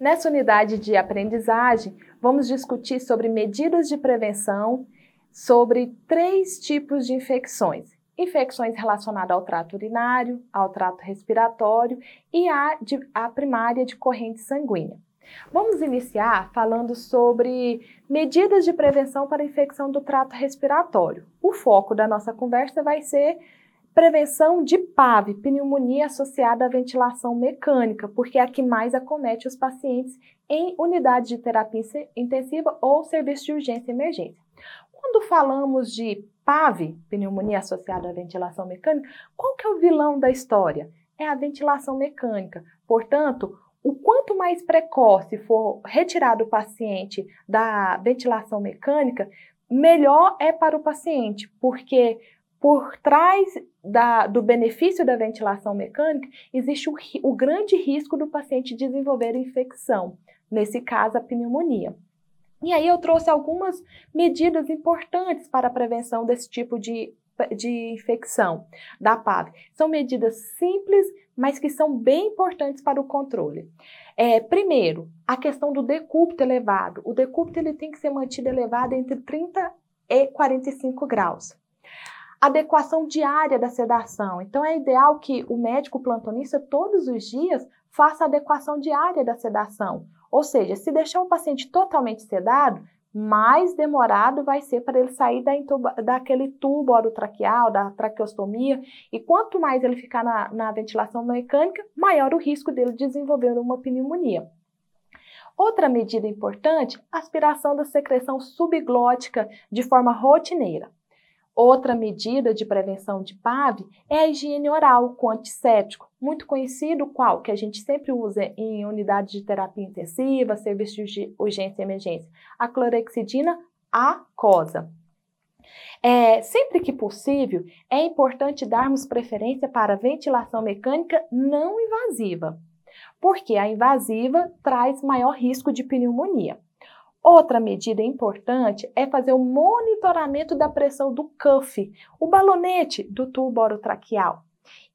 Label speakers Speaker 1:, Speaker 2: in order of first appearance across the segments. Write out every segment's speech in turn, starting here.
Speaker 1: Nessa unidade de aprendizagem, vamos discutir sobre medidas de prevenção sobre três tipos de infecções: infecções relacionadas ao trato urinário, ao trato respiratório e a, de, a primária de corrente sanguínea. Vamos iniciar falando sobre medidas de prevenção para infecção do trato respiratório. O foco da nossa conversa vai ser prevenção de PAV, pneumonia associada à ventilação mecânica, porque é a que mais acomete os pacientes em unidade de terapia intensiva ou serviço de urgência e emergência. Quando falamos de PAV, pneumonia associada à ventilação mecânica, qual que é o vilão da história? É a ventilação mecânica. Portanto, o quanto mais precoce for retirado o paciente da ventilação mecânica, melhor é para o paciente, porque por trás da, do benefício da ventilação mecânica existe o, o grande risco do paciente desenvolver infecção, nesse caso a pneumonia. E aí eu trouxe algumas medidas importantes para a prevenção desse tipo de, de infecção da PAV. São medidas simples, mas que são bem importantes para o controle. É, primeiro, a questão do decúbito elevado. O decúbito ele tem que ser mantido elevado entre 30 e 45 graus. Adequação diária da sedação. Então, é ideal que o médico plantonista, todos os dias, faça adequação diária da sedação. Ou seja, se deixar o paciente totalmente sedado, mais demorado vai ser para ele sair da intuba, daquele tubo orotraqueal, da traqueostomia, e quanto mais ele ficar na, na ventilação mecânica, maior o risco dele desenvolver uma pneumonia. Outra medida importante, aspiração da secreção subglótica de forma rotineira. Outra medida de prevenção de PAV é a higiene oral com antisséptico, muito conhecido qual que a gente sempre usa em unidades de terapia intensiva, serviços de urgência e emergência, a clorexidina aquosa. É, sempre que possível, é importante darmos preferência para ventilação mecânica não invasiva, porque a invasiva traz maior risco de pneumonia. Outra medida importante é fazer o monitoramento da pressão do cuff, o balonete do tubo orotraqueal.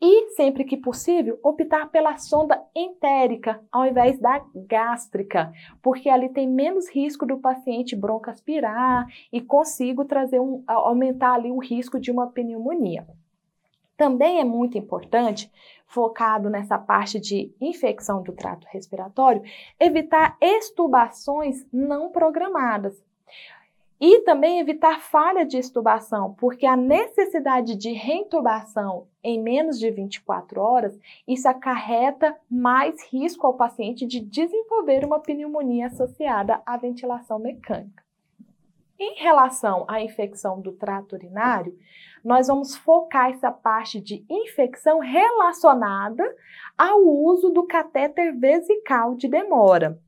Speaker 1: E, sempre que possível, optar pela sonda entérica ao invés da gástrica, porque ali tem menos risco do paciente broncoaspirar e consigo trazer um, aumentar ali o risco de uma pneumonia. Também é muito importante, focado nessa parte de infecção do trato respiratório, evitar extubações não programadas. E também evitar falha de extubação, porque a necessidade de reintubação em menos de 24 horas, isso acarreta mais risco ao paciente de desenvolver uma pneumonia associada à ventilação mecânica. Em relação à infecção do trato urinário, nós vamos focar essa parte de infecção relacionada ao uso do catéter vesical de demora.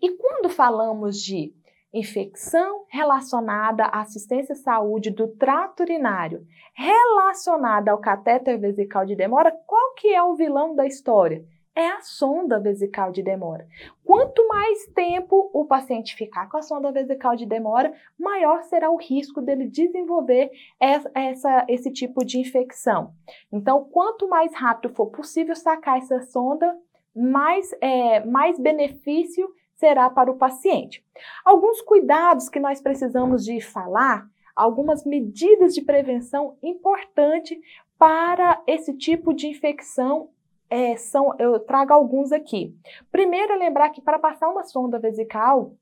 Speaker 1: E quando falamos de infecção relacionada à assistência à saúde do trato urinário, relacionada ao catéter vesical de demora, qual que é o vilão da história? É a sonda vesical de demora. Quanto mais tempo o paciente ficar com a sonda vesical de demora, maior será o risco dele desenvolver essa, essa, esse tipo de infecção. Então, quanto mais rápido for possível sacar essa sonda, mais, é, mais benefício será para o paciente. Alguns cuidados que nós precisamos de falar, algumas medidas de prevenção importantes para esse tipo de infecção é, são, eu trago alguns aqui. Primeiro, é lembrar que para passar uma sonda vesical,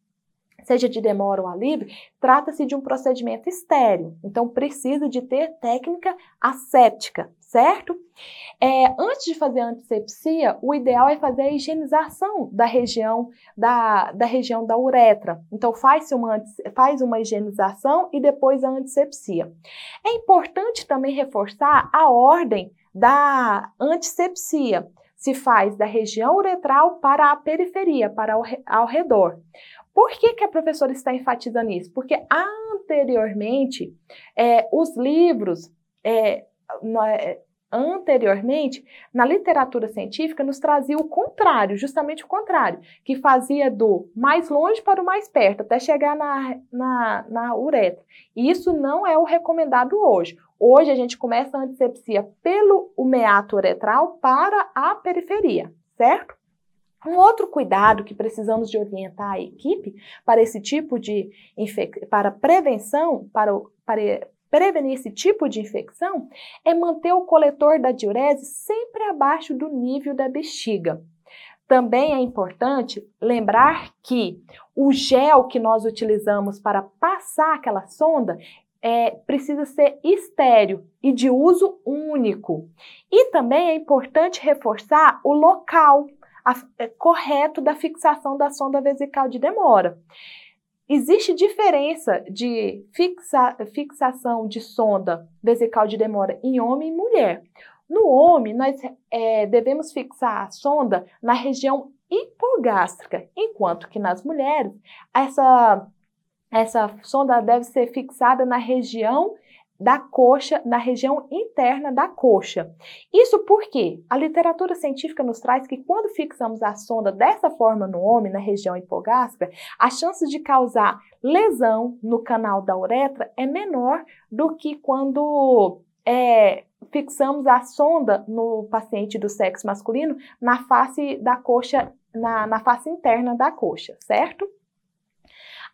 Speaker 1: seja de demora ou alívio, trata-se de um procedimento estéreo. Então, precisa de ter técnica asséptica, certo? É, antes de fazer a antisepsia, o ideal é fazer a higienização da região da, da região da uretra. Então, faz uma, faz uma higienização e depois a antisepsia. É importante também reforçar a ordem da antisepsia se faz da região uretral para a periferia, para ao, redor. Por que, que a professora está enfatizando isso? Porque anteriormente, é, os livros, é, é anteriormente, na literatura científica, nos trazia o contrário, justamente o contrário, que fazia do mais longe para o mais perto, até chegar na, na, na uretra. E isso não é o recomendado hoje. Hoje a gente começa a antisepsia pelo meato uretral para a periferia, certo? Um outro cuidado que precisamos de orientar a equipe para esse tipo de para prevenção, para, para prevenir esse tipo de infecção, é manter o coletor da diurese sempre abaixo do nível da bexiga. Também é importante lembrar que o gel que nós utilizamos para passar aquela sonda é, precisa ser estéreo e de uso único. E também é importante reforçar o local a, é, correto da fixação da sonda vesical de demora. Existe diferença de fixa, fixação de sonda vesical de demora em homem e mulher. No homem, nós é, devemos fixar a sonda na região hipogástrica, enquanto que nas mulheres, essa, essa sonda deve ser fixada na região da coxa, na região interna da coxa. Isso porque a literatura científica nos traz que quando fixamos a sonda dessa forma no homem, na região hipogástrica, a chance de causar lesão no canal da uretra é menor do que quando é, fixamos a sonda no paciente do sexo masculino na face da coxa, na, na face interna da coxa, certo?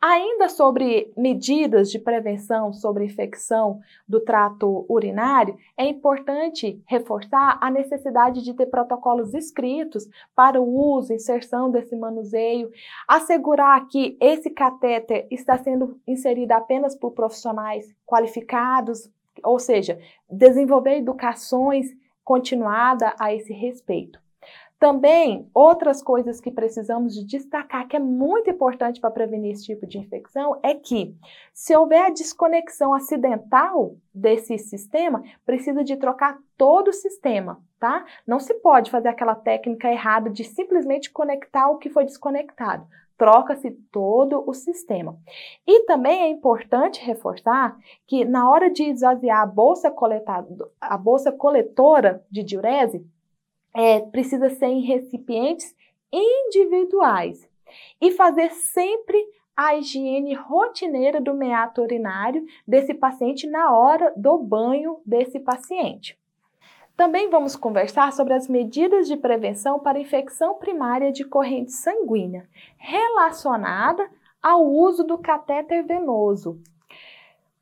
Speaker 1: Ainda sobre medidas de prevenção sobre infecção do trato urinário, é importante reforçar a necessidade de ter protocolos escritos para o uso, inserção desse manuseio, assegurar que esse catéter está sendo inserido apenas por profissionais qualificados, ou seja, desenvolver educações continuada a esse respeito. Também, outras coisas que precisamos de destacar, que é muito importante para prevenir esse tipo de infecção, é que se houver a desconexão acidental desse sistema, precisa de trocar todo o sistema, tá? Não se pode fazer aquela técnica errada de simplesmente conectar o que foi desconectado troca-se todo o sistema. E também é importante reforçar que na hora de esvaziar a bolsa, coletada, a bolsa coletora de diurese, é, precisa ser em recipientes individuais e fazer sempre a higiene rotineira do meato urinário desse paciente na hora do banho desse paciente. Também vamos conversar sobre as medidas de prevenção para infecção primária de corrente sanguínea, relacionada ao uso do catéter venoso.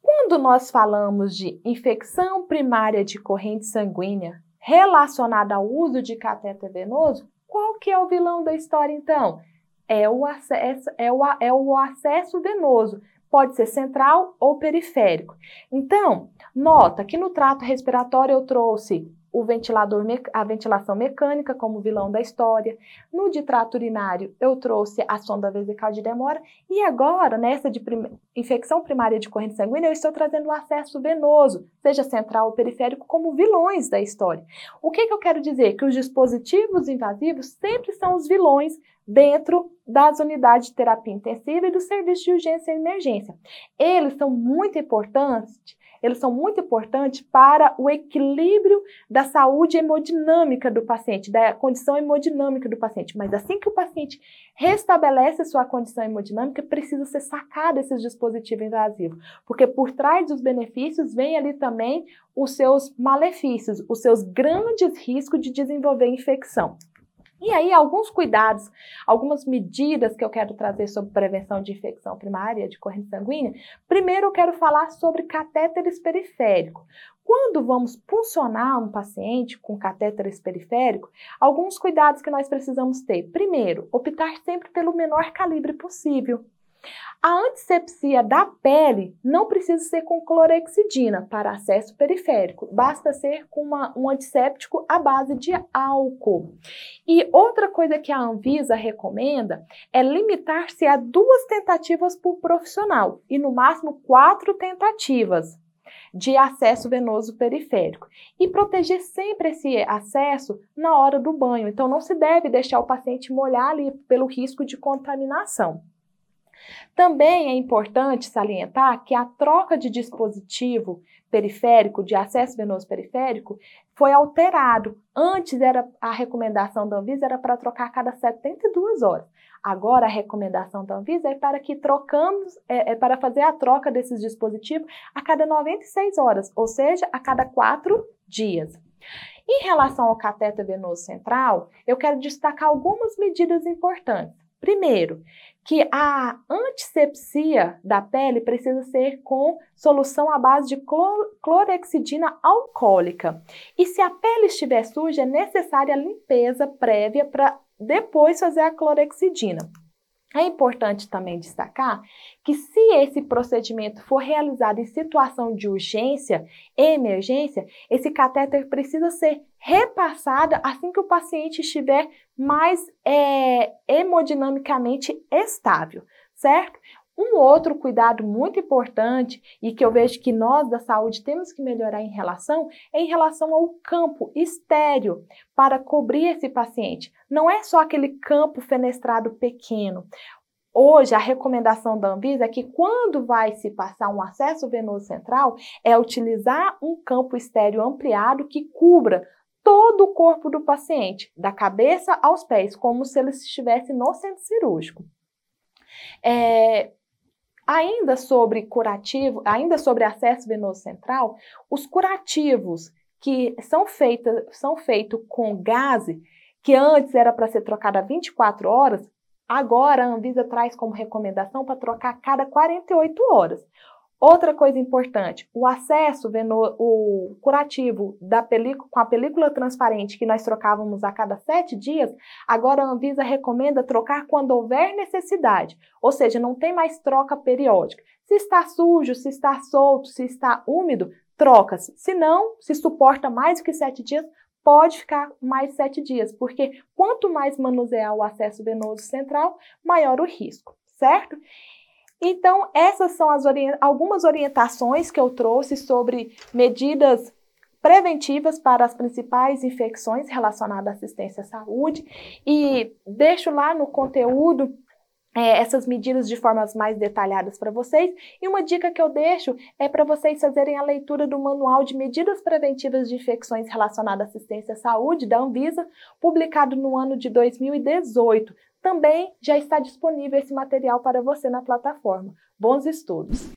Speaker 1: Quando nós falamos de infecção primária de corrente sanguínea relacionada ao uso de catéter venoso, qual que é o vilão da história então? É o acesso, é o, é o acesso venoso, pode ser central ou periférico. Então, nota que no trato respiratório eu trouxe o ventilador, a ventilação mecânica como vilão da história. No de trato urinário, eu trouxe a sonda vesical de demora. E agora, nessa de prim infecção primária de corrente sanguínea, eu estou trazendo o acesso venoso, seja central ou periférico, como vilões da história. O que, que eu quero dizer? Que os dispositivos invasivos sempre são os vilões dentro das unidades de terapia intensiva e do serviço de urgência e emergência. Eles são muito importantes eles são muito importantes para o equilíbrio da saúde hemodinâmica do paciente, da condição hemodinâmica do paciente. Mas assim que o paciente restabelece sua condição hemodinâmica, precisa ser sacado esse dispositivo invasivo, porque por trás dos benefícios vem ali também os seus malefícios, os seus grandes riscos de desenvolver infecção. E aí, alguns cuidados, algumas medidas que eu quero trazer sobre prevenção de infecção primária de corrente sanguínea. Primeiro, eu quero falar sobre catéteres periféricos. Quando vamos puncionar um paciente com catéteres periféricos, alguns cuidados que nós precisamos ter. Primeiro, optar sempre pelo menor calibre possível. A antisepsia da pele não precisa ser com clorexidina para acesso periférico, basta ser com uma, um antisséptico à base de álcool. E outra coisa que a Anvisa recomenda é limitar-se a duas tentativas por profissional e no máximo quatro tentativas de acesso venoso periférico e proteger sempre esse acesso na hora do banho. Então não se deve deixar o paciente molhar ali pelo risco de contaminação. Também é importante salientar que a troca de dispositivo periférico, de acesso venoso periférico, foi alterado. Antes era a recomendação da Anvisa era para trocar a cada 72 horas. Agora a recomendação da Anvisa é para que trocamos, é, é para fazer a troca desses dispositivos a cada 96 horas, ou seja, a cada quatro dias. Em relação ao cateter venoso central, eu quero destacar algumas medidas importantes. Primeiro, que a antisepsia da pele precisa ser com solução à base de clorexidina alcoólica. E se a pele estiver suja, é necessária a limpeza prévia para depois fazer a clorexidina. É importante também destacar que se esse procedimento for realizado em situação de urgência emergência, esse catéter precisa ser repassado assim que o paciente estiver mais é, hemodinamicamente estável, certo? Um outro cuidado muito importante e que eu vejo que nós da saúde temos que melhorar em relação é em relação ao campo estéreo para cobrir esse paciente. Não é só aquele campo fenestrado pequeno. Hoje, a recomendação da Anvisa é que quando vai se passar um acesso venoso central, é utilizar um campo estéreo ampliado que cubra todo o corpo do paciente, da cabeça aos pés, como se ele estivesse no centro cirúrgico. É, Ainda sobre curativo, ainda sobre acesso venoso central, os curativos que são feitos são feitos com gás, que antes era para ser trocado a 24 horas, agora a Anvisa traz como recomendação para trocar a cada 48 horas. Outra coisa importante, o acesso, vendo o curativo da película, com a película transparente que nós trocávamos a cada sete dias, agora a Anvisa recomenda trocar quando houver necessidade, ou seja, não tem mais troca periódica. Se está sujo, se está solto, se está úmido, troca-se. Se não, se suporta mais do que sete dias, pode ficar mais sete dias, porque quanto mais manusear o acesso venoso central, maior o risco, certo? Então, essas são algumas orientações que eu trouxe sobre medidas preventivas para as principais infecções relacionadas à assistência à saúde e deixo lá no conteúdo é, essas medidas de formas mais detalhadas para vocês. E uma dica que eu deixo é para vocês fazerem a leitura do Manual de Medidas Preventivas de Infecções Relacionadas à Assistência à Saúde, da Anvisa, publicado no ano de 2018. Também já está disponível esse material para você na plataforma. Bons estudos!